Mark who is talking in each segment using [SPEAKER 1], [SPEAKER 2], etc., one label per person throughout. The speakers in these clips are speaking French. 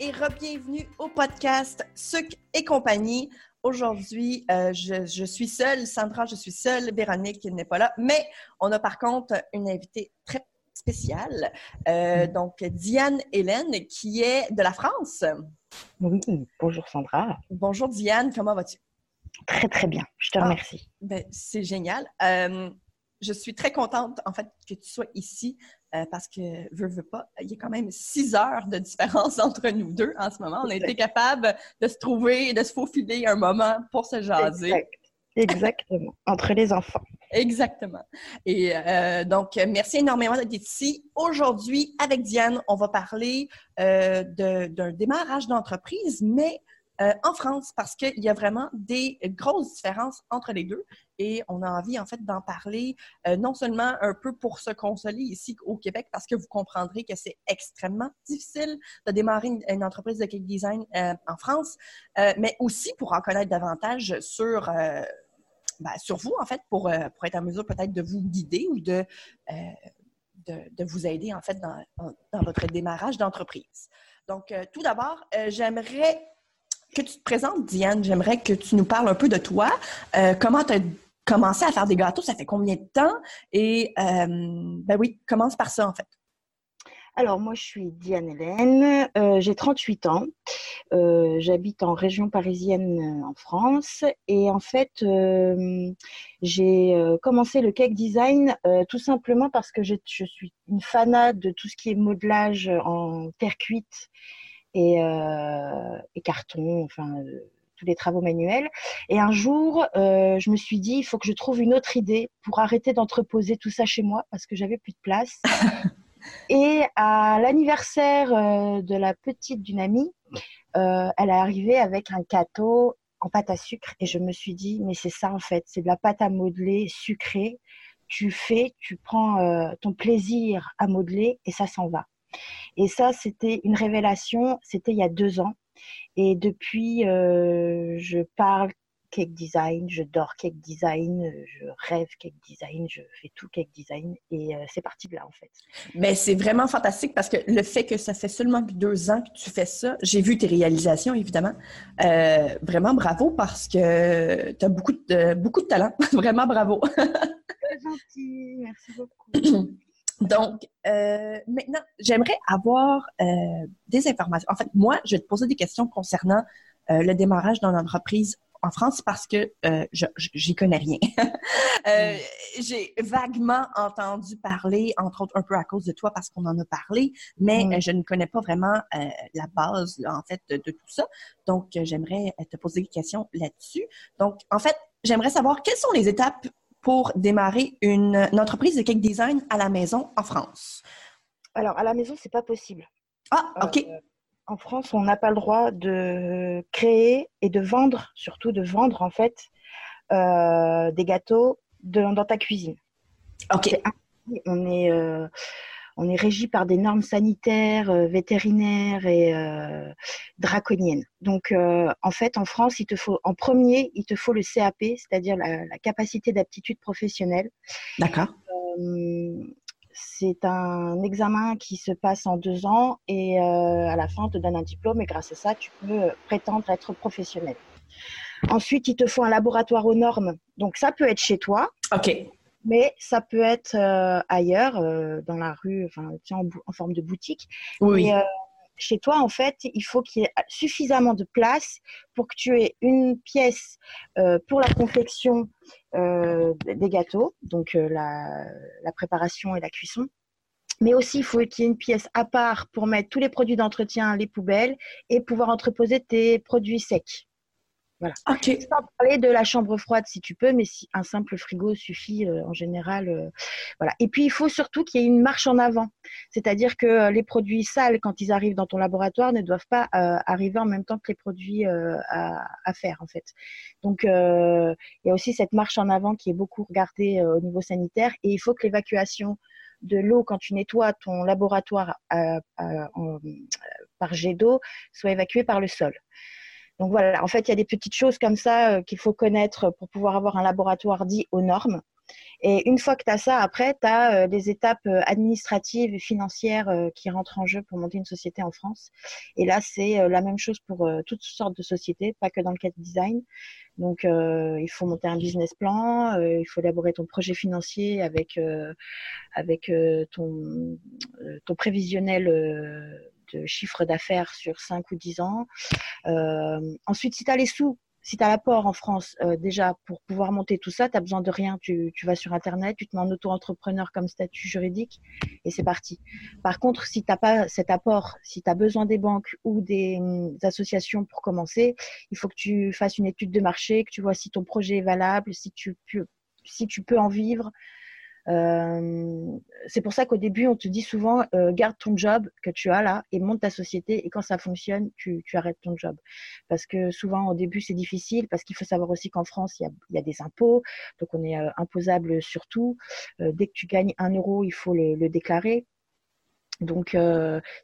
[SPEAKER 1] Et re-bienvenue au podcast Suc et compagnie. Aujourd'hui, euh, je, suis seule, Sandra, je suis seule, Véronique n'est pas là, mais on a par contre une invitée très spéciale, euh,
[SPEAKER 2] Mm.
[SPEAKER 1] donc Diane Hélène, qui est de la France.
[SPEAKER 2] Oui, bonjour Sandra.
[SPEAKER 1] Bonjour Diane, comment vas-tu?
[SPEAKER 2] Très très bien, je te
[SPEAKER 1] Ah.
[SPEAKER 2] remercie.
[SPEAKER 1] Ben, c'est génial. Euh, je suis très contente, en fait, que tu sois ici euh, parce que, veux, veux pas, il y a quand même six heures de différence entre nous deux en ce moment. On a été capable de se trouver, de se faufiler un moment pour se jaser.
[SPEAKER 2] Exact. Exactement, entre les enfants.
[SPEAKER 1] Exactement. Et euh, donc, merci énormément d'être ici. Aujourd'hui, avec Diane, on va parler euh, de- d'un démarrage d'entreprise, mais euh, en France, parce qu'il y a vraiment des grosses différences entre les deux. Et on a envie, en fait, d'en parler euh, non seulement un peu pour se consoler ici au Québec, parce que vous comprendrez que c'est extrêmement difficile de démarrer une, entreprise de cake design euh, en France, mais aussi pour en connaître davantage sur... ben, sur vous, en fait, pour, être en mesure peut-être de vous guider ou de, de, vous aider, en fait, dans, dans votre démarrage d'entreprise. Donc, tout d'abord, j'aimerais que tu te présentes, Diane. J'aimerais que tu nous parles un peu de toi. Euh, comment tu as commencé à faire des gâteaux? Ça fait combien de temps? Et, euh, ben oui, commence par ça, en fait.
[SPEAKER 2] Alors moi je suis Diane Hélène, euh, j'ai 38 ans, Euh, j'habite en région parisienne en France et en fait j'ai commencé le cake design tout simplement parce que je suis une fanade de tout ce qui est modelage en terre cuite et, euh, et carton, enfin euh, tous les travaux manuels. Et un jour, euh, je me suis dit, il faut que je trouve une autre idée pour arrêter d'entreposer tout ça chez moi parce que j'avais plus de place. Et à l'anniversaire de la petite d'une amie, euh, elle est arrivée avec un gâteau en pâte à sucre et je me suis dit, mais c'est ça en fait, c'est de la pâte à modeler sucrée. Tu fais, tu prends euh, ton plaisir à modeler et ça s'en va. Et ça, c'était une révélation, c'était il y a deux ans. Et depuis, euh, je parle cake design, je dors cake design, je rêve cake design, je fais tout cake design et euh, c'est parti de là en fait.
[SPEAKER 1] Mais c'est vraiment fantastique parce que le fait que ça fait seulement deux ans que tu fais ça, j'ai vu tes réalisations, évidemment. Euh, vraiment bravo parce que tu as beaucoup de, beaucoup de talent. vraiment bravo.
[SPEAKER 2] Très gentil, merci beaucoup.
[SPEAKER 1] Donc, euh, maintenant, j'aimerais avoir euh, des informations. En fait, moi, je vais te poser des questions concernant euh, le démarrage dans l'entreprise en France parce que euh, je j'y connais rien. euh, J'ai vaguement entendu parler, entre autres un peu à cause de toi parce qu'on en a parlé, mais
[SPEAKER 2] Mm.
[SPEAKER 1] euh, je ne connais pas vraiment euh, la base là, en fait de, de tout ça. Donc, euh, j'aimerais te poser des questions là-dessus. Donc, en fait, j'aimerais savoir quelles sont les étapes pour démarrer une, une entreprise de cake design à la maison en France.
[SPEAKER 2] Alors à la maison, c'est pas possible.
[SPEAKER 1] Ah, OK.
[SPEAKER 2] Euh, en France, on n'a pas le droit de créer et de vendre, surtout de vendre en fait, euh, des gâteaux de- dans ta cuisine.
[SPEAKER 1] OK.
[SPEAKER 2] On est, euh, on est régi par des normes sanitaires, euh, vétérinaires et euh, draconiennes. Donc, euh, en fait, en France, il te faut, en premier, il te faut le CAP, c'est-à-dire la, la capacité d'aptitude professionnelle.
[SPEAKER 1] D'accord.
[SPEAKER 2] Euh, c'est un examen qui se passe en deux ans et euh, à la fin, on te donne un diplôme et grâce à ça, tu peux prétendre être professionnel. Ensuite, il te faut un laboratoire aux normes. Donc, ça peut être chez toi,
[SPEAKER 1] OK.
[SPEAKER 2] Mais ça peut être euh, ailleurs, euh, dans la rue, enfin, en, forme de boutique.
[SPEAKER 1] Oui.
[SPEAKER 2] Mais, euh, chez toi, en fait, il faut qu'il y ait suffisamment de place pour que tu aies une pièce euh, pour la confection euh, des gâteaux, donc euh, la, la préparation et la cuisson. Mais aussi, il faut qu'il y ait une pièce à part pour mettre tous les produits d'entretien, les poubelles, et pouvoir entreposer tes produits secs. Voilà.
[SPEAKER 1] OK.
[SPEAKER 2] Sans parler de la chambre froide si tu peux, mais si un simple frigo suffit euh, en général. euh, voilà. Et puis il faut surtout qu'il y ait une marche en avant, c'est-à-dire que euh, les produits sales quand ils arrivent dans ton laboratoire ne doivent pas euh, arriver en même temps que les produits euh, à, à faire en fait. Donc euh, il y a aussi cette marche en avant qui est beaucoup regardée euh, au niveau sanitaire et il faut que l'évacuation de l'eau quand tu nettoies ton laboratoire à- à- en- euh, par jet d'eau soit évacuée par le sol. Donc voilà, en fait, il y a des petites choses comme ça euh, qu'il faut connaître pour pouvoir avoir un laboratoire dit aux normes. Et une fois que tu as ça, après, tu as des étapes euh, administratives et financières euh, qui rentrent en jeu pour monter une société en France. Et là, c'est euh, la même chose pour euh, toutes sortes de sociétés, pas que dans le cas de design. Donc, euh, il faut monter un business plan, euh, il faut élaborer ton projet financier avec, euh, avec euh, ton, euh, ton prévisionnel euh, de chiffre d'affaires sur 5 ou 10 ans. Euh, ensuite, si tu as les sous, si tu as l'apport en France, euh, déjà, pour pouvoir monter tout ça, tu as besoin de rien. Tu, vas sur Internet, tu te mets en auto-entrepreneur comme statut juridique et c'est parti. Par contre, si tu n'as pas cet apport, si tu as besoin des banques ou des, hum, associations pour commencer, il faut que tu fasses une étude de marché, que tu vois si ton projet est valable, si tu peux en vivre. Euh, c'est pour ça qu'au début, on te dit souvent, euh, garde ton job que tu as là et monte ta société. Et quand ça fonctionne, tu, arrêtes ton job. Parce que souvent, au début, c'est difficile, parce qu'il faut savoir aussi qu'en France, il y a, des impôts. Donc, on est euh, imposable sur tout. Dès que tu gagnes un euro, il faut le, déclarer. Donc,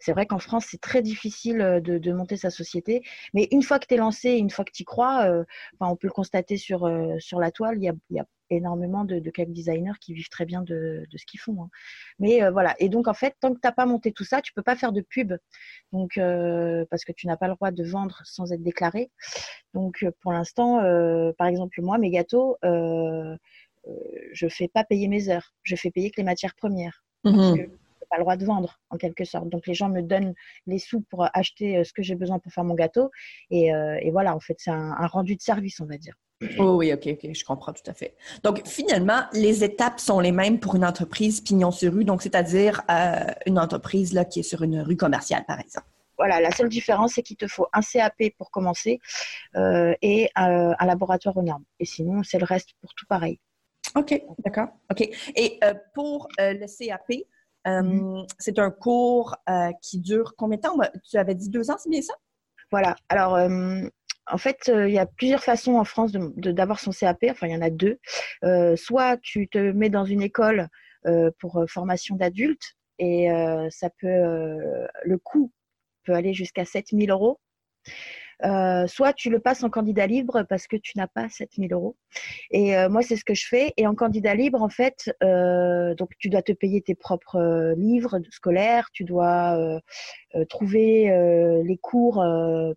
[SPEAKER 2] c'est vrai qu'en France, c'est très difficile de, monter sa société. Mais une fois que tu es lancé, une fois que tu y crois, enfin, on peut le constater sur, sur la toile, il y a énormément de, de cake designers qui vivent très bien de, de ce qu'ils font. Hein. Mais euh, voilà. Et donc, en fait, tant que tu n'as pas monté tout ça, tu peux pas faire de pub. Donc, euh, parce que tu n'as pas le droit de vendre sans être déclaré. Donc, pour l'instant, euh, par exemple, moi, mes gâteaux, euh, je fais pas payer mes heures. Je fais payer que les matières premières. Parce
[SPEAKER 1] Mhm.
[SPEAKER 2] que pas le droit de vendre en quelque sorte. Donc les gens me donnent les sous pour acheter euh, ce que j'ai besoin pour faire mon gâteau. Et, euh, et voilà, en fait, c'est un, un rendu de service, on va dire.
[SPEAKER 1] Oh oui, OK, OK, je comprends tout à fait. Donc, finalement, les étapes sont les mêmes pour une entreprise pignon sur rue, donc c'est-à-dire euh, une entreprise là, qui est sur une rue commerciale, par exemple.
[SPEAKER 2] Voilà, la seule différence, c'est qu'il te faut un CAP pour commencer euh, et un, un laboratoire aux normes. Et sinon, c'est le reste pour tout pareil.
[SPEAKER 1] OK, d'accord. OK. Et euh, pour euh, le CAP, euh, mm-hmm. c'est un cours euh, qui dure combien de temps? Tu avais dit deux ans, c'est bien ça?
[SPEAKER 2] Voilà. Alors, euh, en fait, il y a plusieurs façons en France d'avoir son CAP. Enfin, il y en a deux. Euh, soit tu te mets dans une école euh, pour formation d'adultes et ça peut, le coût peut aller jusqu'à 7000 euros. Euh, soit tu le passes en candidat libre parce que tu n'as pas 7000 euros. Et euh, moi, c'est ce que je fais. Et en candidat libre, en fait, euh, donc tu dois te payer tes propres livres scolaires, tu dois trouver les cours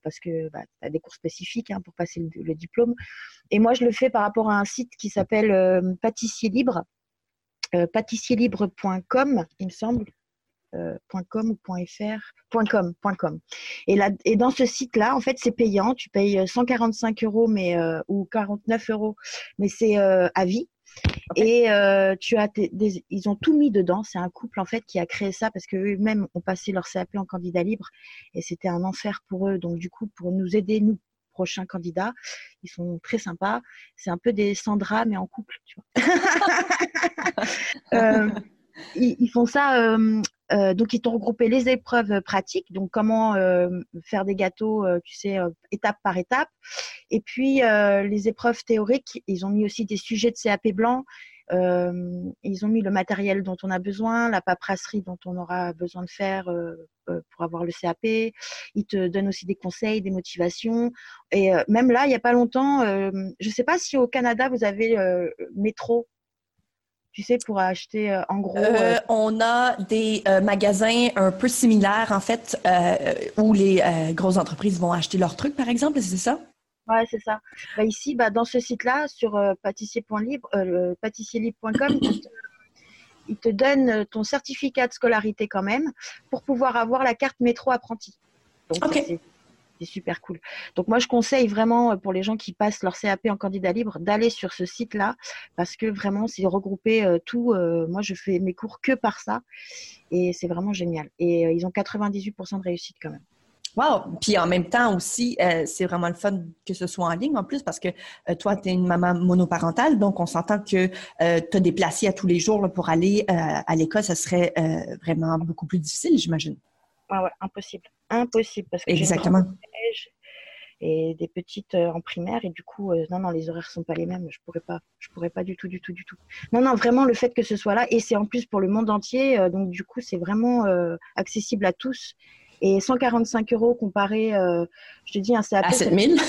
[SPEAKER 2] parce que bah, tu as des cours spécifiques hein, pour passer le, le, diplôme. Et moi, je le fais par rapport à un site qui s'appelle Pâtissier Libre, pâtissierlibre.com, il me semble. Euh, .com ou .fr .com .com. Et là et dans ce site là en fait c'est payant. Tu payes 145 euros mais euh, ou 49 euros mais c'est euh, à vie. Okay. et tu as des, des, ils ont tout mis dedans. C'est un couple en fait qui a créé ça parce que eux-mêmes ont passé leur CAP en candidat libre. Et c'était un enfer pour eux. Donc du coup pour nous aider nous prochains candidats ils sont très sympas. C'est un peu des Sandra mais en couple tu vois. Ils, ils, font ça euh, donc, ils t'ont regroupé les épreuves pratiques, donc comment euh, faire des gâteaux, euh, tu sais, étape par étape. Et puis, euh, les épreuves théoriques, ils ont mis aussi des sujets de CAP blanc. Euh, ils ont mis le matériel dont on a besoin, la paperasserie dont on aura besoin de faire euh, pour avoir le CAP. Ils te donnent aussi des conseils, des motivations. Et même là, il n'y a pas longtemps, je ne sais pas si au Canada, vous avez métro tu sais, pour acheter euh, en gros.
[SPEAKER 1] Euh, on a des euh, magasins un peu similaires, en fait, où les grosses entreprises vont acheter leurs trucs, par exemple, c'est ça?
[SPEAKER 2] Ouais, c'est ça. Bah, ici, bah, dans ce site-là, sur pâtissier.libre, pâtissierlibre.com, il, il te donne ton certificat de scolarité quand même pour pouvoir avoir la carte métro apprenti.
[SPEAKER 1] Donc, okay
[SPEAKER 2] c'est super cool. Donc moi je conseille vraiment pour les gens qui passent leur CAP en candidat libre d'aller sur ce site-là parce que vraiment c'est regroupé euh, tout. Euh, moi je fais mes cours que par ça et c'est vraiment génial. Et euh, ils ont 98% de réussite quand même.
[SPEAKER 1] Wow! Puis en même temps aussi, euh, c'est vraiment le fun que ce soit en ligne en plus parce que euh, toi, tu es une maman monoparentale, donc on s'entend que euh, te déplacer à tous les jours pour aller à l'école, ça serait vraiment beaucoup plus difficile, j'imagine.
[SPEAKER 2] Ah ouais, impossible. Impossible parce que
[SPEAKER 1] Exactement.
[SPEAKER 2] et des petites en primaire et du coup non non les horaires sont pas les mêmes je pourrais pas je pourrais pas du tout du tout du tout non non vraiment le fait que ce soit là et c'est en plus pour le monde entier donc du coup c'est vraiment accessible à tous et 145 euros comparé, euh, je te dis, un CAP.
[SPEAKER 1] À 7000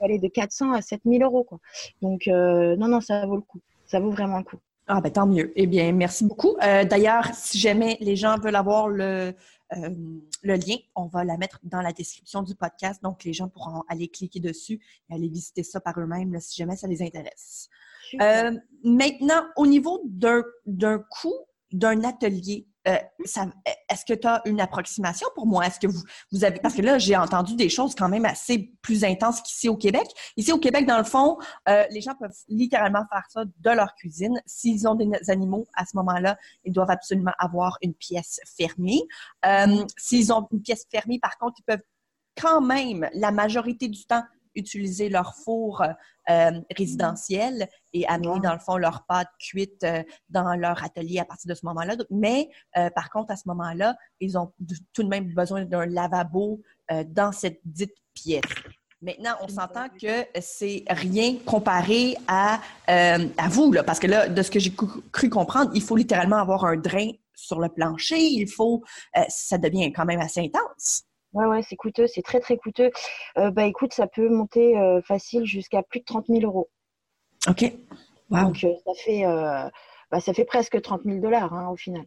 [SPEAKER 2] aller de 400 à 7000 euros. Quoi. Donc, euh, non, non, ça vaut le coup. Ça vaut vraiment le coup.
[SPEAKER 1] Ah, ben tant mieux. Eh bien, merci beaucoup. Euh, d'ailleurs, si jamais les gens veulent avoir le, le lien, on va la mettre dans la description du podcast. Donc, les gens pourront aller cliquer dessus et aller visiter ça par eux-mêmes si jamais ça les intéresse. maintenant, au niveau d'un coût d'un atelier, euh, est-ce que tu as une approximation pour moi? Est-ce que vous, vous avez. Parce que là, j'ai entendu des choses quand même assez plus intenses qu'ici au Québec. Ici au Québec, dans le fond, euh, les gens peuvent littéralement faire ça de leur cuisine. S'ils ont des animaux, à ce moment-là, ils doivent absolument avoir une pièce fermée. Euh, s'ils ont une pièce fermée, par contre, ils peuvent quand même, la majorité du temps, utiliser leur four euh, résidentiel et amener, dans le fond, leur pâte cuite euh, dans leur atelier à partir de ce moment-là. Mais, euh, par contre, à ce moment-là, ils ont tout de même besoin d'un lavabo dans cette dite pièce. Maintenant, on s'entend que c'est rien comparé à, à vous, là, parce que là, de ce que j'ai cru comprendre, il faut littéralement avoir un drain sur le plancher. Il faut, ça devient quand même assez intense.
[SPEAKER 2] Ouais, ouais, c'est coûteux, c'est très, très coûteux. Euh, bah écoute, ça peut monter euh, facile jusqu'à plus de 30 000 euros.
[SPEAKER 1] OK.
[SPEAKER 2] Donc, euh, ça, fait, bah, ça fait presque 30 000 dollars hein, au final.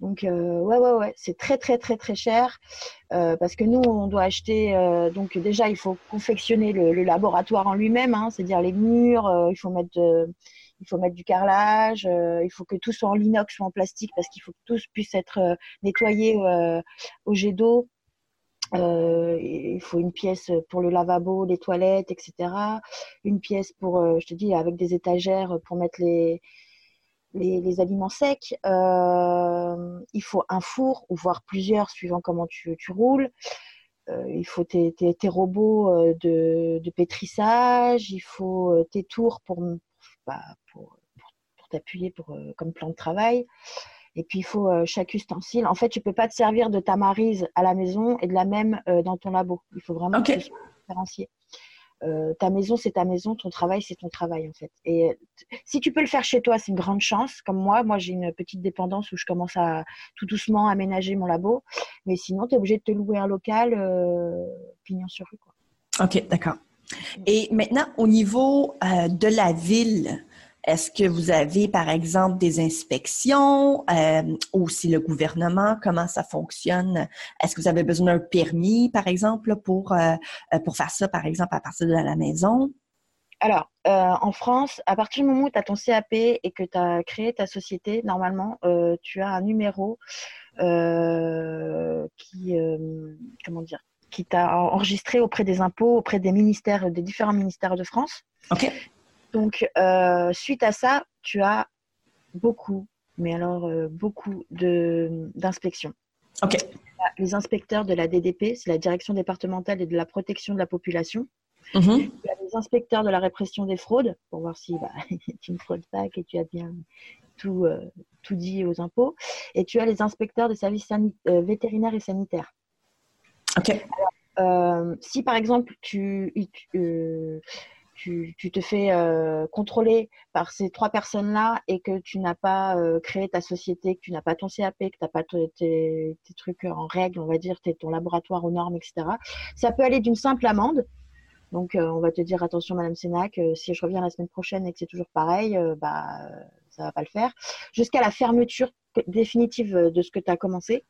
[SPEAKER 2] Donc, ouais, ouais, ouais, c'est très, très, très, très cher. parce que nous, on doit acheter. donc, déjà, il faut confectionner le, laboratoire en lui-même, hein, c'est-à-dire les murs, il faut mettre. il faut mettre du carrelage, il faut que tout soit en inox ou en plastique parce qu'il faut que tout puisse être nettoyé au jet d'eau. Euh, il faut une pièce pour le lavabo, les toilettes, etc. Une pièce pour, euh, je te dis, avec des étagères pour mettre les, les, aliments secs. Euh, il faut un four, ou voire plusieurs, suivant comment tu, roules. il faut tes, tes, robots de, pétrissage. Il faut tes tours pour, bah, pour, pour, t'appuyer pour, comme plan de travail. Et puis, il faut euh, chaque ustensile. En fait, tu peux pas te servir de ta marise à la maison et de la même euh, dans ton labo. Il faut vraiment okay. différencier. Euh, ta maison, c'est ta maison, ton travail, c'est ton travail en fait. Et si tu peux le faire chez toi, c'est une grande chance. Comme moi, moi j'ai une petite dépendance où je commence à tout doucement aménager mon labo. Mais sinon, tu es obligé de te louer un local pignon sur rue. Quoi.
[SPEAKER 1] OK, d'accord. Et maintenant, au niveau de la ville, est-ce que vous avez, par exemple, des inspections euh, ou si le gouvernement, comment ça fonctionne? Est-ce que vous avez besoin d'un permis, par exemple, pour, euh, euh, pour faire ça, par exemple, à partir de la maison?
[SPEAKER 2] Alors, en France, à partir du moment où tu as ton CAP et que tu as créé ta société, normalement, tu as un numéro qui, comment dire, qui t'a enregistré auprès des impôts, auprès des ministères, des différents ministères de France.
[SPEAKER 1] OK.
[SPEAKER 2] Donc, euh, suite à ça, tu as beaucoup, mais alors euh, beaucoup d'inspections.
[SPEAKER 1] OK.
[SPEAKER 2] Les inspecteurs de la DDP, c'est la Direction départementale et de la protection de la population. Tu as les inspecteurs de la répression des fraudes, pour voir si bah, tu ne fraudes pas, que tu as bien tout, euh, tout dit aux impôts. Et tu as les inspecteurs des services vétérinaires et sanitaires.
[SPEAKER 1] OK.
[SPEAKER 2] si par exemple, tu, tu tu, te fais euh, contrôler par ces trois personnes-là et que tu n'as pas euh, créé ta société, que tu n'as pas ton CAP, que tu n'as pas tes, trucs en règle, on va dire, ton laboratoire aux normes, etc. Ça peut aller d'une simple amende. Donc, euh, on va te dire attention, Madame Sénac, si je reviens la semaine prochaine et que c'est toujours pareil, bah, ça va pas le faire, jusqu'à la fermeture définitive de ce que tu as commencé.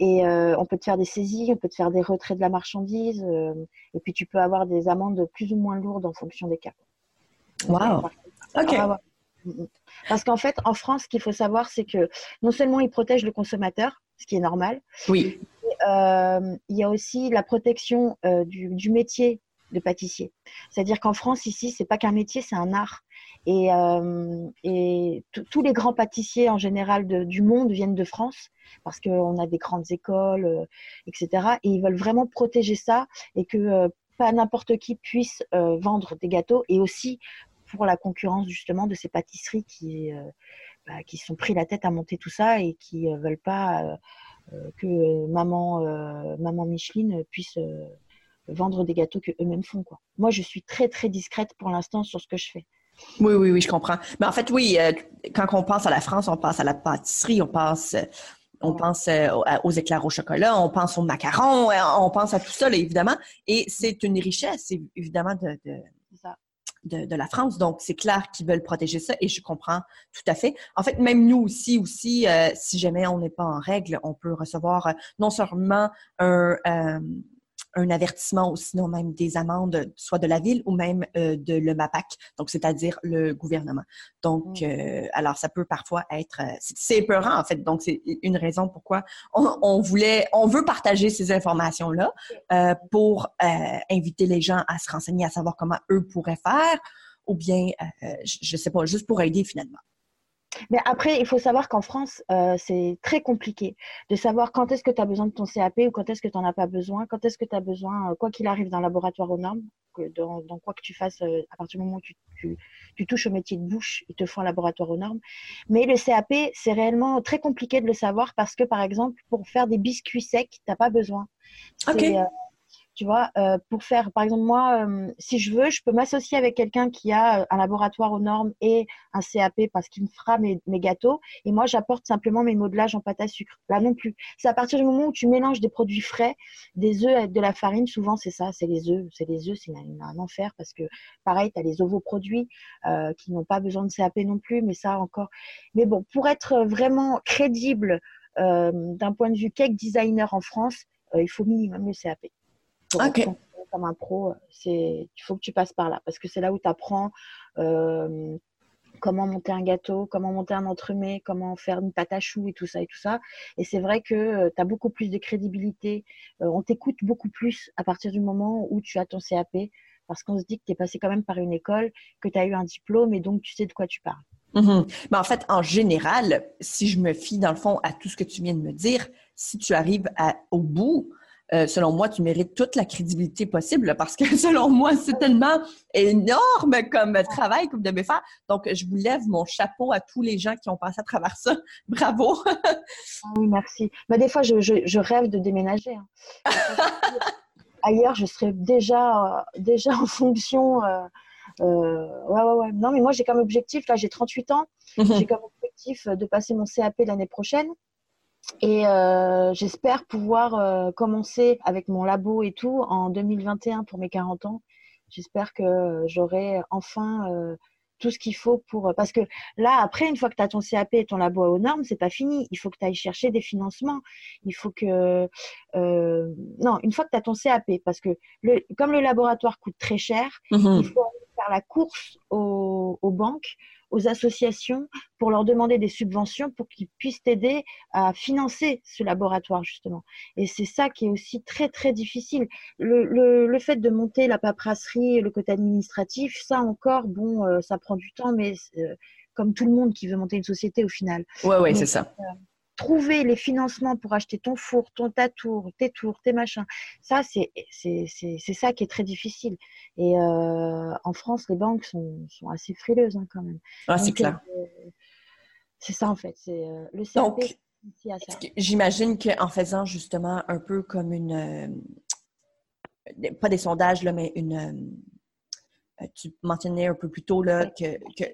[SPEAKER 2] Et euh, on peut te faire des saisies, on peut te faire des retraits de la marchandise, euh, et puis tu peux avoir des amendes plus ou moins lourdes en fonction des cas.
[SPEAKER 1] Wow. Ok.
[SPEAKER 2] Mm, mm. Parce qu'en fait, en France, ce qu'il faut savoir, c'est que non seulement ils protègent le consommateur, ce qui est normal.
[SPEAKER 1] Oui.
[SPEAKER 2] Euh, il y a aussi la protection du, métier de pâtissier. C'est-à-dire qu'en France, ici, c'est pas qu'un métier, c'est un art. Et, euh, et tous les grands pâtissiers en général du monde viennent de France parce qu'on a des grandes écoles, euh, etc. Et ils veulent vraiment protéger ça et que euh, pas n'importe qui puisse vendre des gâteaux et aussi pour la concurrence justement de ces pâtisseries qui, bah, sont pris la tête à monter tout ça et qui veulent pas que maman, maman Micheline puisse vendre des gâteaux que eux-mêmes font. Quoi. Moi, je suis très, très discrète pour l'instant sur ce que je fais.
[SPEAKER 1] Oui, oui, oui, je comprends. Mais en fait, oui, euh, quand on pense à la France, on pense à la pâtisserie, on pense, euh, on pense euh, aux éclairs au chocolat, on pense aux macarons, on pense à tout ça, évidemment. Et c'est une richesse, évidemment, de, de, de, la France. Donc, c'est clair qu'ils veulent protéger ça et je comprends tout à fait. En fait, même nous aussi, aussi, si jamais on n'est pas en règle, on peut recevoir non seulement un un avertissement ou sinon même des amendes, soit de la ville ou même euh, de le MAPAC, donc c'est-à-dire le gouvernement. Donc, mm. euh, alors ça peut parfois être, euh, c'est épeurant en fait. Donc c'est une raison pourquoi on, voulait, on veut partager ces informations là pour inviter les gens à se renseigner, à savoir comment eux pourraient faire, ou bien, je, ne sais pas, juste pour aider finalement.
[SPEAKER 2] Mais après, il faut savoir qu'en France, euh, c'est très compliqué de savoir quand est-ce que tu as besoin de ton CAP ou quand est-ce que tu n'en as pas besoin, quand est-ce que tu as besoin, euh, quoi qu'il arrive dans laboratoire aux normes, que dans, quoi que tu fasses, euh, à partir du moment où tu, tu, touches au métier de bouche, ils te font un laboratoire aux normes. Mais le CAP, c'est réellement très compliqué de le savoir parce que, par exemple, pour faire des biscuits secs, tu n'as pas besoin.
[SPEAKER 1] Ok.
[SPEAKER 2] Tu vois, euh, pour faire, par exemple, moi, euh, si je veux, je peux m'associer avec quelqu'un qui a euh, un laboratoire aux normes et un CAP parce qu'il me fera mes, gâteaux. Et moi, j'apporte simplement mes modelages en pâte à sucre. Là non plus. C'est à partir du moment où tu mélanges des produits frais, des œufs avec de la farine. Souvent, c'est ça, c'est les œufs. C'est les œufs, c'est un, enfer parce que, pareil, tu as les ovoproduits euh, qui n'ont pas besoin de CAP non plus, mais ça encore. Mais bon, pour être vraiment crédible d'un point de vue cake designer en France, il faut minimum le CAP comme un pro, c'est il faut que tu passes par là parce que c'est là où tu apprends euh, comment monter un gâteau, comment monter un entremets, comment faire une pâte à choux et tout ça et tout ça. Et c'est vrai que euh, tu as beaucoup plus de crédibilité, euh, on t'écoute beaucoup plus à partir du moment où tu as ton CAP parce qu'on se dit que tu es passé quand même par une école, que tu as eu un diplôme et donc tu sais de quoi tu parles.
[SPEAKER 1] Mm-hmm. Mais en fait, en général, si je me fie dans le fond à tout ce que tu viens de me dire, si tu arrives au bout, euh, selon moi, tu mérites toute la crédibilité possible parce que selon moi, c'est tellement énorme comme travail que vous devez faire. Donc, je vous lève mon chapeau à tous les gens qui ont passé à travers ça. Bravo!
[SPEAKER 2] Ah oui, merci. Mais des fois, je, rêve de déménager. Hein. Ailleurs, je serais déjà, déjà en fonction. Euh, euh, ouais, ouais, ouais. Non, mais moi, j'ai comme objectif, là, j'ai 38 ans, mhm. j'ai comme objectif de passer mon CAP l'année prochaine. Et euh, j'espère pouvoir euh, commencer avec mon labo et tout en 2021 pour mes 40 ans. J'espère que j'aurai enfin euh, tout ce qu'il faut pour... Parce que là, après, une fois que tu as ton CAP et ton labo aux normes, c'est pas fini. Il faut que tu ailles chercher des financements. Il faut que... non, une fois que tu as ton CAP, parce que le, comme le laboratoire coûte très cher, mm-hmm. il faut faire la course aux, aux banques aux associations pour leur demander des subventions pour qu'ils puissent t'aider à financer ce laboratoire justement. Et c'est ça qui est aussi très très difficile. Le, le, le, fait de monter la paperasserie, le côté administratif, ça encore, bon, euh, ça prend du temps, mais euh, comme tout le monde qui veut monter une société au final.
[SPEAKER 1] Ouais, ouais, c'est ça.
[SPEAKER 2] Trouver les financements pour acheter ton four, ton tour, tes tours, tes machins, ça, c'est ça qui est très difficile. Et euh, en France, les banques sont, sont assez frileuses hein, quand même.
[SPEAKER 1] Ah, c'est clair.
[SPEAKER 2] Euh, c'est ça en fait. C'est euh, le
[SPEAKER 1] CAP. J'imagine qu'en faisant justement un peu comme une, pas des sondages là, mais une, tu mentionnais un peu plus tôt là que, que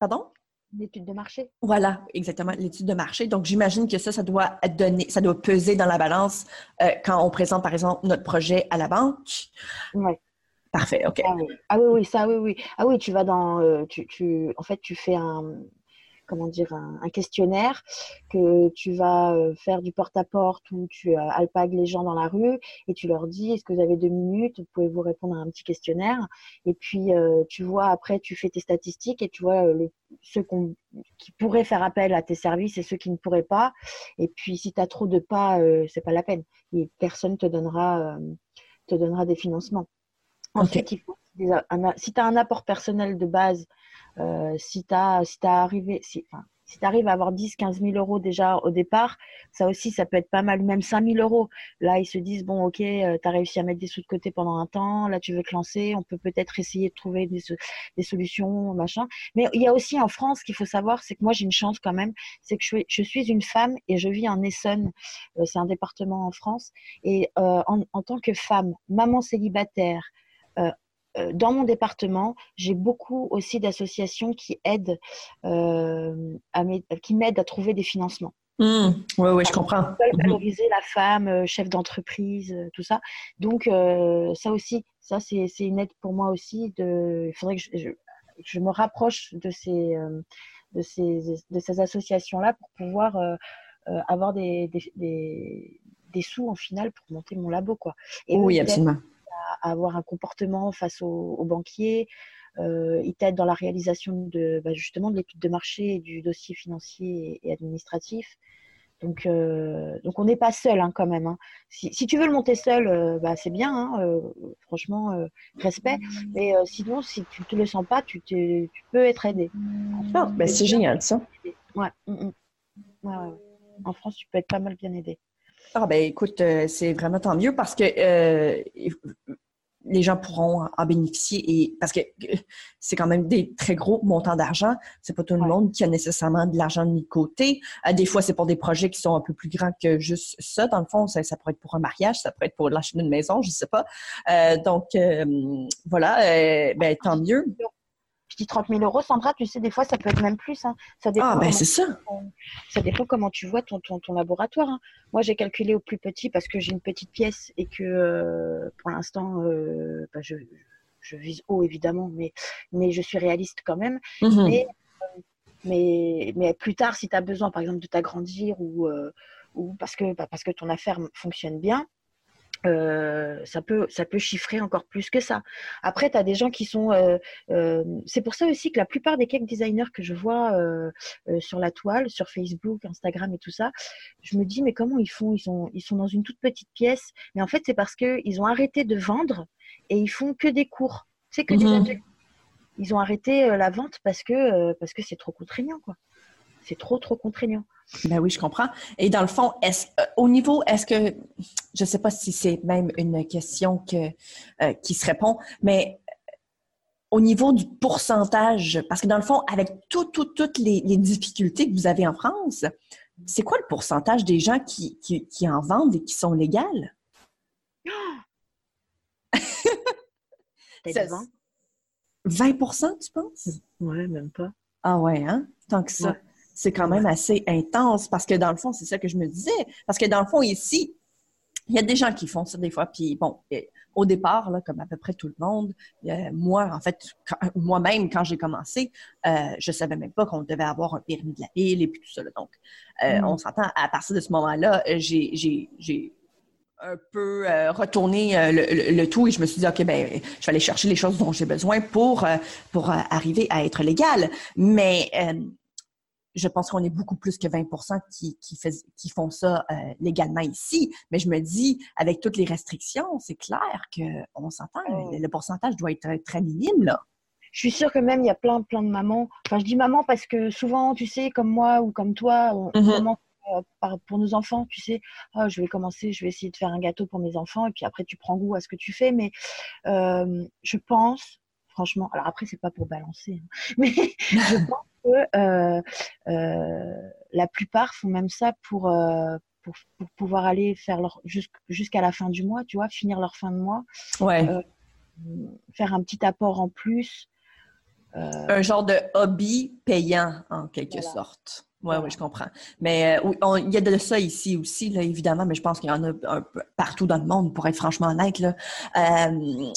[SPEAKER 1] pardon?
[SPEAKER 2] L'étude de marché.
[SPEAKER 1] Voilà, exactement, l'étude de marché. Donc, j'imagine que ça, ça doit donner, ça doit peser dans la balance euh, quand on présente, par exemple, notre projet à la banque.
[SPEAKER 2] Oui.
[SPEAKER 1] Parfait, OK.
[SPEAKER 2] Ah oui. ah oui, oui, ça, oui, oui. Ah oui, tu vas dans, euh, tu, tu, en fait, tu fais un, comment dire, un, questionnaire que tu vas euh, faire du porte-à-porte où tu euh, alpagues les gens dans la rue et tu leur dis est-ce que vous avez deux minutes, vous pouvez vous répondre à un petit questionnaire. Et puis euh, tu vois après, tu fais tes statistiques et tu vois ceux qui pourraient faire appel à tes services et ceux qui ne pourraient pas. Et puis si tu as trop de pas, c'est pas la peine. Et personne te donnera, te donnera des financements. Ensuite, il faut, si tu un apport personnel de base, euh, si tu si si, à avoir 10, 15 000 euros déjà au départ, ça aussi, ça peut être pas mal, même 5 000 euros. Là, ils se disent, bon, ok, euh, tu as réussi à mettre des sous de côté pendant un temps, là, tu veux te lancer, on peut peut-être essayer de trouver des, des, solutions, machin. Mais il y a aussi en France, ce qu'il faut savoir, c'est que moi, j'ai une chance quand même, c'est que je suis, je suis, une femme et je vis en Essonne, euh, c'est un département en France, et euh, en, tant que femme, maman célibataire, euh, dans mon département, j'ai beaucoup aussi d'associations qui aident, euh, à qui m'aident à trouver des financements.
[SPEAKER 1] mmh. oui, je comprends.
[SPEAKER 2] Mmh. Valoriser la femme, euh, chef d'entreprise, tout ça. Donc, ça aussi, ça, c'est une aide pour moi aussi. De... Il faudrait que je, je, me rapproche de ces, de ces, de ces associations-là pour pouvoir avoir des, des, des, sous en finale pour monter mon labo. Quoi.
[SPEAKER 1] Et oui, absolument
[SPEAKER 2] avoir un comportement face aux, banquiers. Euh, ils t'aident dans la réalisation de bah, justement de l'étude de marché et du dossier financier et, administratif. Donc, euh, donc on n'est pas seul hein, quand même. Hein. Si, si, tu veux le monter seul, euh, bah, c'est bien, hein, euh, franchement, respect. Mais sinon, si tu ne te le sens pas, tu, tu peux être aidé.
[SPEAKER 1] Ah, bah, c'est génial ça.
[SPEAKER 2] Ouais, mm, mm. ouais, ouais. En France, tu peux être pas mal bien aidé.
[SPEAKER 1] Ah ben écoute, euh, c'est vraiment tant mieux parce que euh, les gens pourront en bénéficier et parce que euh, c'est quand même des très gros montants d'argent. C'est pas tout le monde qui a nécessairement de l'argent de côté. des fois, c'est pour des projets qui sont un peu plus grands que juste ça. Dans le fond, ça, pourrait être pour un mariage, ça pourrait être pour l'achat d'une maison, je sais pas. donc voilà, ben tant mieux
[SPEAKER 2] je dis 30 000 euros, Sandra, tu sais, des fois, ça peut être même plus. Hein.
[SPEAKER 1] Ça dépend ah, ben c'est ça.
[SPEAKER 2] ça dépend comment tu vois ton, ton, laboratoire. Hein. Moi, j'ai calculé au plus petit parce que j'ai une petite pièce et que euh, pour l'instant, euh, bah, je, je, vise haut, évidemment, mais, mais je suis réaliste quand même. Mhm. mais, mais, mais, plus tard, si tu as besoin, par exemple, de t'agrandir ou, euh, ou parce, que, bah, parce que ton affaire fonctionne bien, euh, ça peut ça peut chiffrer encore plus que ça. Après, tu as des gens qui sont. Euh, euh, c'est pour ça aussi que la plupart des cake designers que je vois sur la toile, sur Facebook, Instagram et tout ça, je me dis mais comment ils font? Ils sont ils sont dans une toute petite pièce, mais en fait c'est parce que ils ont arrêté de vendre et ils font que des cours. C'est que des ateliers. Ils ont arrêté la vente parce que parce que c'est trop contraignant quoi. C'est trop trop contraignant.
[SPEAKER 1] Ben oui, je comprends. Et dans le fond, est euh, au niveau, est-ce que, je ne sais pas si c'est même une question que, euh, qui se répond, mais euh, au niveau du pourcentage, parce que dans le fond, avec toutes les, difficultés que vous avez en France, c'est quoi le pourcentage des gens qui, qui, en vendent et qui sont légales? 20% tu penses?
[SPEAKER 2] Ouais, même pas.
[SPEAKER 1] Ah ouais, hein? Tant que ça c'est quand même assez intense parce que dans le fond, c'est ça que je me disais. Parce que dans le fond, ici, il y a des gens qui font ça des fois. Puis bon, au départ, là, comme à peu près tout le monde, moi, en fait, moi-même, quand j'ai commencé, euh, je savais même pas qu'on devait avoir un permis de la ville et puis tout ça. Donc, euh, mm. on s'entend, à partir de ce moment-là, j'ai un peu euh, retourné le, tout et je me suis dit, OK, ben, je vais aller chercher les choses dont j'ai besoin pour, pour arriver à être légal. Mais je pense qu'on est beaucoup plus que 20 qui, qui, qui font ça euh, légalement ici. Mais je me dis, avec toutes les restrictions, c'est clair qu'on s'entend. Oh. Le, pourcentage doit être très minime, là.
[SPEAKER 2] Je suis sûre que même il y a plein, plein de mamans. Enfin, je dis maman parce que souvent, tu sais, comme moi ou comme toi, on, mm-hmm. euh, pour nos enfants, tu sais, oh, je vais commencer, je vais essayer de faire un gâteau pour mes enfants, et puis après tu prends goût à ce que tu fais. Mais euh, je pense, franchement, alors après c'est pas pour balancer, hein, mais je pense euh, euh, la plupart font même ça pour, euh, pour, pouvoir aller faire leur jusqu'à la fin du mois, tu vois, finir leur fin de mois.
[SPEAKER 1] Ouais.
[SPEAKER 2] faire un petit apport en plus.
[SPEAKER 1] Un genre de hobby payant, en quelque sorte. Oui, oui, je comprends. Mais il y a de ça ici aussi, là, évidemment, mais je pense qu'il y en a un peu partout dans le monde, pour être franchement honnête. Là.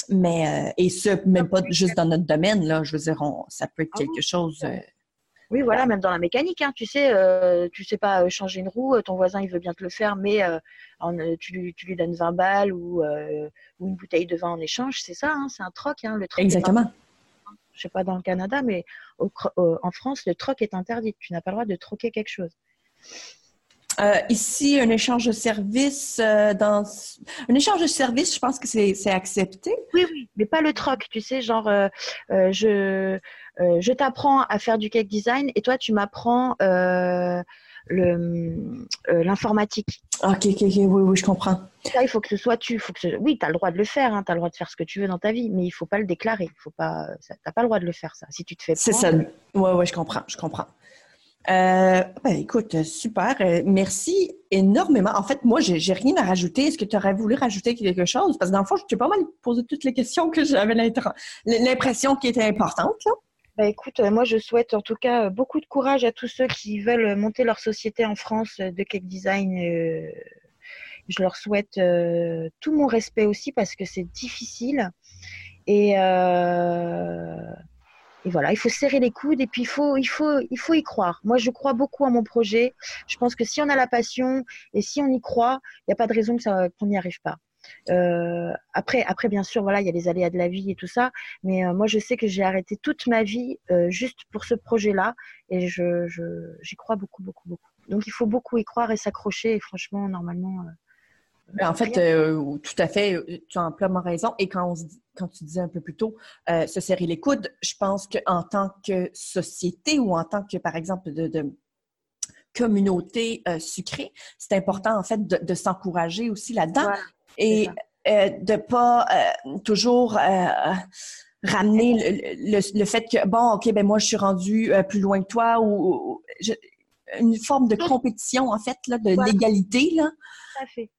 [SPEAKER 1] mais, et ce, même pas juste dans notre domaine, là, je veux dire, ça peut être ah quelque chose
[SPEAKER 2] oui, voilà, même dans la mécanique, hein, tu sais, euh, tu sais pas euh, changer une roue, ton voisin il veut bien te le faire, mais euh, tu, lui, tu, lui, donnes 20 balles ou, ou, une bouteille de vin en échange, c'est ça, hein, c'est un troc. Hein, le troc
[SPEAKER 1] Exactement.
[SPEAKER 2] Je sais pas dans le Canada, mais en France, le troc est interdit. Tu n'as pas le droit de troquer quelque chose.
[SPEAKER 1] Euh, ici, un échange de services euh, dans un échange de services, je pense que c'est accepté.
[SPEAKER 2] Oui, oui, mais pas le troc, tu sais, genre euh, je je t'apprends à faire du cake design et toi tu m'apprends l'informatique.
[SPEAKER 1] ok, ok, ok, oui, oui, je comprends.
[SPEAKER 2] Ça, il faut que ce soit tu. Faut que Oui, tu as le droit de le faire, hein, tu as le droit de faire ce que tu veux dans ta vie, mais il faut pas le déclarer. Tu n'as pas le droit de le faire, ça. Si tu te fais
[SPEAKER 1] C'est ça. Oui, oui, je comprends, je comprends. Euh, ben, écoute, super. Euh, merci énormément. En fait, moi, j'ai rien à rajouter. Est-ce que tu aurais voulu rajouter quelque chose? Parce que dans le fond, je t'ai pas mal posé toutes les questions que j'avais l'impression qui étaient importantes.
[SPEAKER 2] Ben, écoute, moi, je souhaite en tout cas beaucoup de courage à tous ceux qui veulent monter leur société en France de cake design. Euh, je leur souhaite tout mon respect aussi parce que c'est difficile. Et et voilà, il faut serrer les coudes et puis il faut, il faut, il faut y croire. Moi, je crois beaucoup à mon projet. Je pense que si on a la passion et si on y croit, il n'y a pas de raison qu'on n'y arrive pas. Euh, après, après, bien sûr, voilà, il y a les aléas de la vie et tout ça. Mais euh, moi, je sais que j'ai arrêté toute ma vie euh, juste pour ce projet-là, et je, j'y crois beaucoup, beaucoup, beaucoup. Donc, il faut beaucoup y croire et s'accrocher. Et franchement, normalement,
[SPEAKER 1] en fait, tout à fait, tu as amplement raison. Et quand, quand tu disais un peu plus tôt, se serrer les coudes, je pense qu'en tant que société ou en tant que, par exemple, de, communauté sucrée, c'est important, en fait, de, s'encourager aussi là-dedans et de ne pas toujours ramener le, fait que, bon, OK, ben moi, je suis rendu plus loin que toi ou, une forme de compétition, en fait, là, de l'égalité. Là. Tout à fait.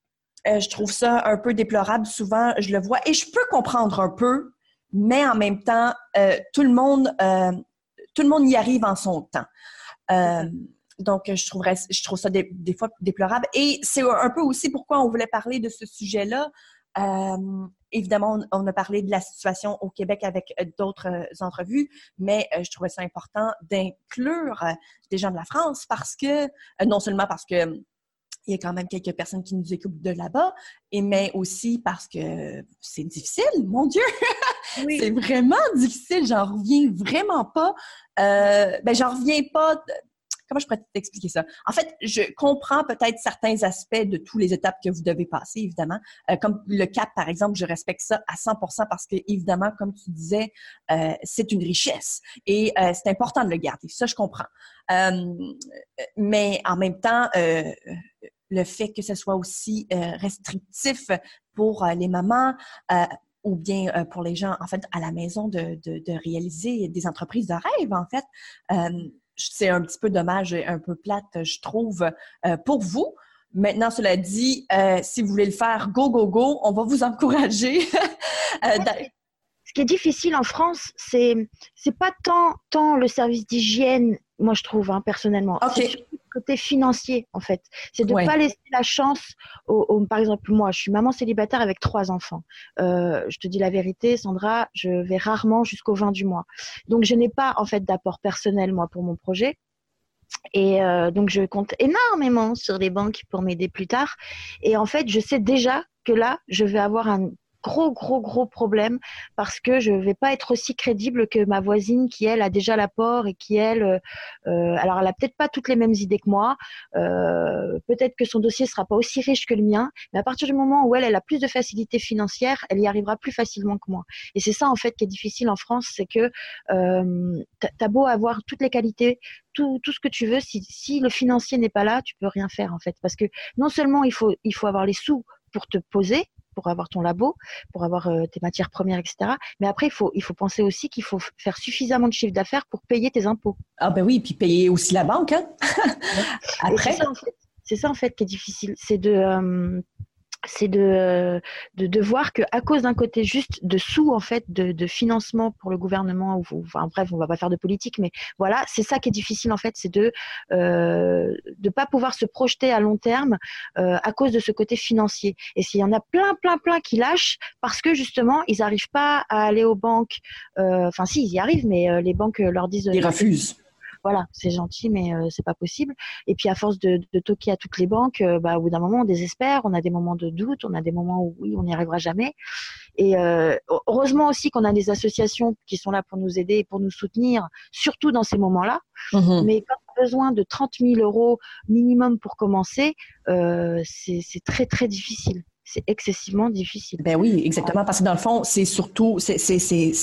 [SPEAKER 1] Euh, je trouve ça un peu déplorable. Souvent, je le vois et je peux comprendre un peu, mais en même temps, euh, tout le monde, euh, tout le monde y arrive en son temps. Donc, je trouverais, je trouve ça des, fois déplorable. Et c'est un peu aussi pourquoi on voulait parler de ce sujet-là. évidemment, on, a parlé de la situation au Québec avec d'autres entrevues, mais je trouvais ça important d'inclure des gens de la France parce que, non seulement parce que il y a quand même quelques personnes qui nous écoutent de là-bas, et mais aussi parce que c'est difficile, mon Dieu! c'est vraiment difficile, j'en reviens vraiment pas. Euh, ben, j'en reviens pas. Comment je pourrais t'expliquer ça? En fait, je comprends peut-être certains aspects de toutes les étapes que vous devez passer, évidemment. Euh, comme le cap, par exemple, je respecte ça à 100% parce que, évidemment, comme tu disais, euh, c'est une richesse et euh, c'est important de le garder. Ça, je comprends. mais en même temps, le fait que ce soit aussi euh, restrictif pour euh, les mamans euh, ou bien pour les gens, en fait, à la maison de, réaliser des entreprises de rêve, en fait. C'est un petit peu dommage et un peu plate, je trouve, pour vous. Maintenant, cela dit, si vous voulez le faire, go, go, go, on va vous encourager.
[SPEAKER 2] Ce qui est difficile en France, c'est c'est pas tant tant le service d'hygiène, moi je trouve hein, personnellement.
[SPEAKER 1] Okay
[SPEAKER 2] côté financier, en fait. C'est de ne pas laisser la chance, au, par exemple, moi, je suis maman célibataire avec trois enfants. Euh, je te dis la vérité, Sandra, je vais rarement jusqu'au 20 du mois. Donc, je n'ai pas, en fait, d'apport personnel, moi, pour mon projet. Et euh, donc, je compte énormément sur les banques pour m'aider plus tard. Et en fait, je sais déjà que là, je vais avoir un gros, gros, gros problème parce que je ne vais pas être aussi crédible que ma voisine qui, elle, a déjà l'apport et qui, elle, euh, euh, alors elle a peut-être pas toutes les mêmes idées que moi, euh, peut-être que son dossier sera pas aussi riche que le mien, mais à partir du moment où elle, elle a plus de facilité financière, elle y arrivera plus facilement que moi. Et c'est ça, en fait, qui est difficile en France, c'est que euh, tu as beau avoir toutes les qualités, tout, tout, ce que tu veux, si, si le financier n'est pas là, tu peux rien faire, en fait. Parce que non seulement il faut, il faut avoir les sous pour te poser, pour avoir ton labo, pour avoir euh, tes matières premières, etc. Mais après, il faut, il faut penser aussi qu'il faut faire suffisamment de chiffre d'affaires pour payer tes impôts.
[SPEAKER 1] Ah ben oui, puis payer aussi la banque. Hein?
[SPEAKER 2] après, c'est ça, en fait qui est difficile, c'est de euh, c'est de, de, voir que à cause d'un côté juste de sous en fait de, de financement pour le gouvernement ou enfin bref on va pas faire de politique mais voilà c'est ça qui est difficile en fait c'est de euh, de pas pouvoir se projeter à long terme euh, à cause de ce côté financier. Et s'il y en a plein plein plein qui lâchent parce que justement ils n'arrivent pas à aller aux banques euh, enfin si ils y arrivent mais euh, les banques leur disent
[SPEAKER 1] ils refusent
[SPEAKER 2] voilà, c'est gentil, mais euh, c'est pas possible. Et puis à force de, toquer à toutes les banques, euh, bah, au bout d'un moment, on désespère. On a des moments de doute, on a des moments où oui, on n'y arrivera jamais. Et euh, heureusement aussi qu'on a des associations qui sont là pour nous aider et pour nous soutenir, surtout dans ces moments-là. Mmh mais besoin de 30 000 euros minimum pour commencer, c'est très très difficile c'est excessivement difficile.
[SPEAKER 1] Ben oui, exactement, parce que dans le fond, c'est surtout c'est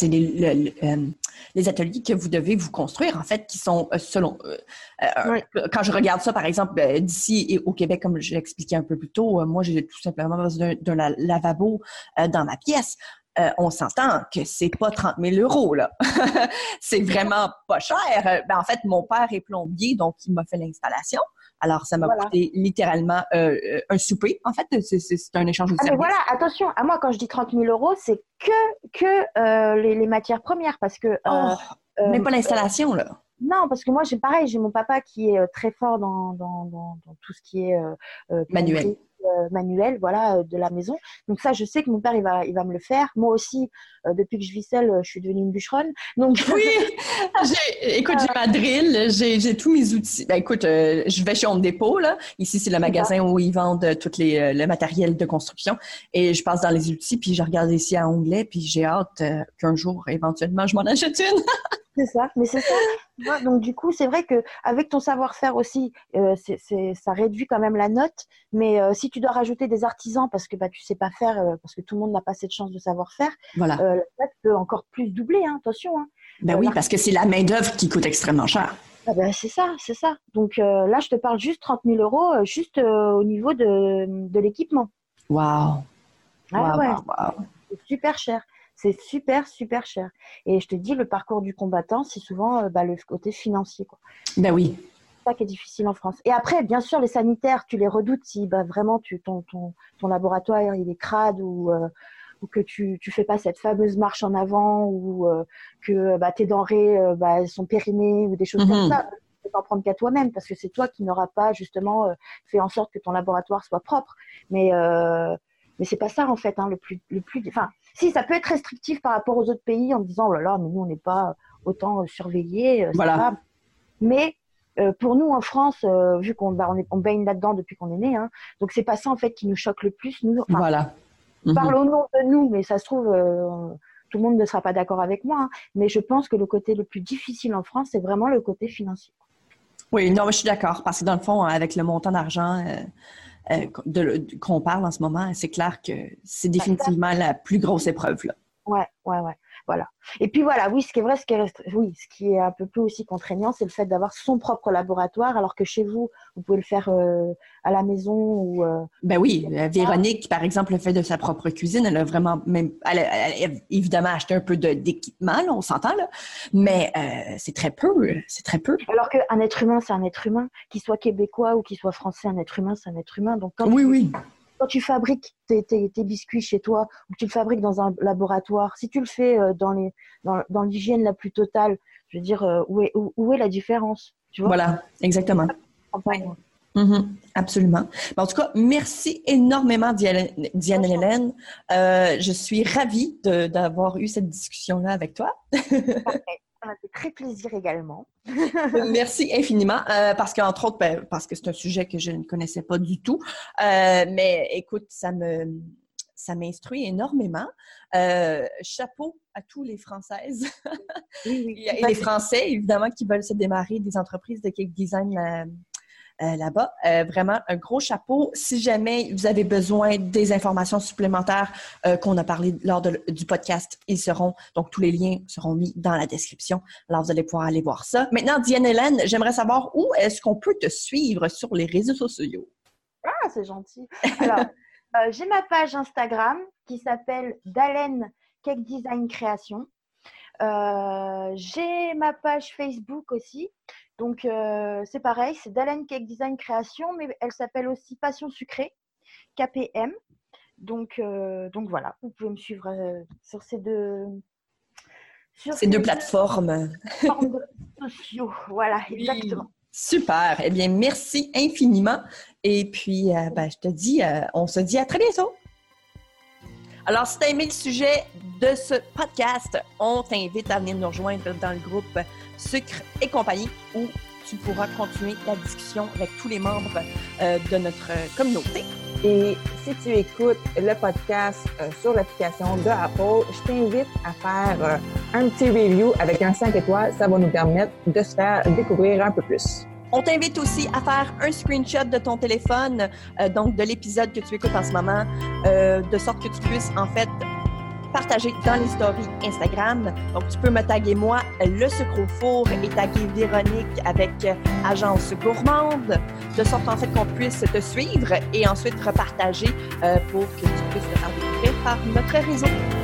[SPEAKER 1] les, euh, les, ateliers que vous devez vous construire, en fait, qui sont euh, selon. Euh, quand je regarde ça, par exemple, d'ici et au Québec, comme je l'expliquais un peu plus tôt, moi, j'ai tout simplement besoin d'un lavabo dans ma pièce. on s'entend que c'est pas 30 000 euros, là. c'est vraiment pas cher. Ben, en fait, mon père est plombier, donc il m'a fait l'installation. Alors, ça m'a coûté littéralement euh, euh, un souper. En fait, c'est un échange de
[SPEAKER 2] ah, voilà, attention, à moi, quand je dis 30 000 euros, c'est que, que euh, les, matières premières parce que.
[SPEAKER 1] Oh, mais pas l'installation, là.
[SPEAKER 2] Non, parce que moi, j'ai pareil, j'ai mon papa qui est très fort dans, dans, dans, tout ce qui est
[SPEAKER 1] manuel.
[SPEAKER 2] Euh, manuel voilà, euh, de la maison. Donc ça, je sais que mon père, il va, il va me le faire. Moi aussi, euh, depuis que je vis seule, je suis devenue une bûcheronne. Donc...
[SPEAKER 1] Oui, écoute, j'ai ma drill, j'ai tous mes outils. Ben, écoute, je vais chez Home Depot, là. Ici, c'est le magasin où ils vendent tout les, le matériel de construction. Et je passe dans les outils, puis je regarde ici à onglet, puis j'ai hâte qu'un jour, éventuellement, je m'en achète une.
[SPEAKER 2] C'est ça, mais c'est ça. Donc du coup, c'est vrai que avec ton savoir-faire aussi, euh, c'est, ça réduit quand même la note. Mais euh, si tu dois rajouter des artisans parce que bah, tu sais pas faire, euh, parce que tout le monde n'a pas cette chance de savoir faire,
[SPEAKER 1] voilà.
[SPEAKER 2] la note peut encore plus doubler. Hein, attention. Hein.
[SPEAKER 1] Ben oui, parce que c'est la main d'œuvre qui coûte extrêmement cher.
[SPEAKER 2] Ah ben, c'est ça, c'est ça. Donc là, je te parle juste 30 000 euros, juste au niveau de, de l'équipement.
[SPEAKER 1] Waouh.
[SPEAKER 2] Ah, ouais. C'est super cher. C'est super, super cher. Et je te dis, le parcours du combattant, c'est souvent euh, bah, le côté financier. Quoi.
[SPEAKER 1] Ben oui.
[SPEAKER 2] C'est ça qui est difficile en France. Et après, bien sûr, les sanitaires, tu les redoutes si bah, vraiment tu, ton, ton, ton laboratoire il est crade ou, euh, ou que tu ne fais pas cette fameuse marche en avant ou euh, que bah, tes denrées bah, sont périmées ou des choses comme mhm. ça. Tu peux t'en prendre qu'à toi-même parce que c'est toi qui n'auras pas justement fait en sorte que ton laboratoire soit propre. Mais mais c'est pas ça en fait, hein, le plus, le plus. Enfin, si ça peut être restrictif par rapport aux autres pays en disant oh là là, mais nous on n'est pas autant euh, surveillés. Euh,
[SPEAKER 1] voilà.
[SPEAKER 2] Mais euh, pour nous en France, vu qu'on bah, on, on, baigne là-dedans depuis qu'on est né, hein, donc c'est pas ça en fait qui nous choque le plus. Nous,
[SPEAKER 1] voilà.
[SPEAKER 2] Mhm. Parle au nom de nous, mais ça se trouve tout le monde ne sera pas d'accord avec moi. Hein, mais je pense que le côté le plus difficile en France, c'est vraiment le côté financier.
[SPEAKER 1] Oui, non, je suis d'accord parce que dans le fond, avec le montant d'argent euh, qu'on parle en ce moment, c'est clair que c'est définitivement la plus grosse épreuve. Là.
[SPEAKER 2] Ouais, ouais, ouais. Voilà. Et puis voilà, oui, ce qui est vrai, ce qui est, oui, ce qui est un peu plus aussi contraignant, c'est le fait d'avoir son propre laboratoire, alors que chez vous, vous pouvez le faire euh, à la maison ou. Euh,
[SPEAKER 1] ben oui, Véronique, par exemple, le fait de sa propre cuisine, elle a vraiment même, elle a, évidemment acheté un peu d'équipement, on s'entend là, mais euh, c'est très peu, c'est très peu.
[SPEAKER 2] Alors qu'un être humain, c'est un être humain, qu'il soit québécois ou qu'il soit français, un être humain, c'est un être humain. Donc
[SPEAKER 1] oui, oui
[SPEAKER 2] quand tu fabriques tes, biscuits chez toi ou que tu le fabriques dans un laboratoire, si tu le fais euh, dans les dans, l'hygiène la plus totale, je veux dire euh, où est où, est la différence
[SPEAKER 1] Voilà, exactement. Mm-hmm. absolument. En tout cas, merci énormément, Diane, Diane Hélène. Euh, je suis ravie d'avoir eu cette discussion-là avec toi.
[SPEAKER 2] Ça m'a fait très plaisir également.
[SPEAKER 1] Merci infiniment, euh, parce qu'entre autres, ben, parce que c'est un sujet que je ne connaissais pas du tout. Euh, mais écoute, ça me ça m'instruit énormément. Euh, chapeau à tous les Françaises et les Français, évidemment, qui veulent se démarrer des entreprises de cake design euh, là-bas. Euh, vraiment, un gros chapeau. Si jamais vous avez besoin des informations supplémentaires euh, qu'on a parlé lors du podcast, ils seront, donc tous les liens seront mis dans la description. Alors, vous allez pouvoir aller voir ça. Maintenant, Diane Hélène, j'aimerais savoir où est-ce qu'on peut te suivre sur les réseaux sociaux?
[SPEAKER 2] Ah, c'est gentil. Alors, j'ai ma page Instagram qui s'appelle Dalen Cake Design Création. j'ai ma page Facebook aussi donc, euh, c'est pareil, c'est Dalen Cake Design Création, mais elle s'appelle aussi Passion Sucrée, KPM. Donc, euh, donc voilà, vous pouvez me suivre euh, sur ces deux.
[SPEAKER 1] Sur ces, deux, plateformes.
[SPEAKER 2] sociaux, voilà, exactement.
[SPEAKER 1] Super. Eh bien, merci infiniment. Et puis, ben, je te dis, on se dit à très bientôt. Alors, si tu as aimé le sujet de ce podcast, on t'invite à venir nous rejoindre dans le groupe Sucre et compagnie où tu pourras continuer la discussion avec tous les membres euh, de notre communauté.
[SPEAKER 3] Et si tu écoutes le podcast euh, sur l'application de Apple, je t'invite à faire euh, un petit review avec un 5 étoiles. Ça va nous permettre de se faire découvrir un peu plus.
[SPEAKER 1] On t'invite aussi à faire un screenshot de ton téléphone, euh, donc de l'épisode que tu écoutes en ce moment, euh, de sorte que tu puisses en fait partager dans les stories Instagram. Donc, tu peux me taguer moi, le sucre au four, et taguer Véronique avec Agence Gourmande, de sorte en fait qu'on puisse te suivre et ensuite repartager euh, pour que tu puisses te faire découvrir par notre réseau.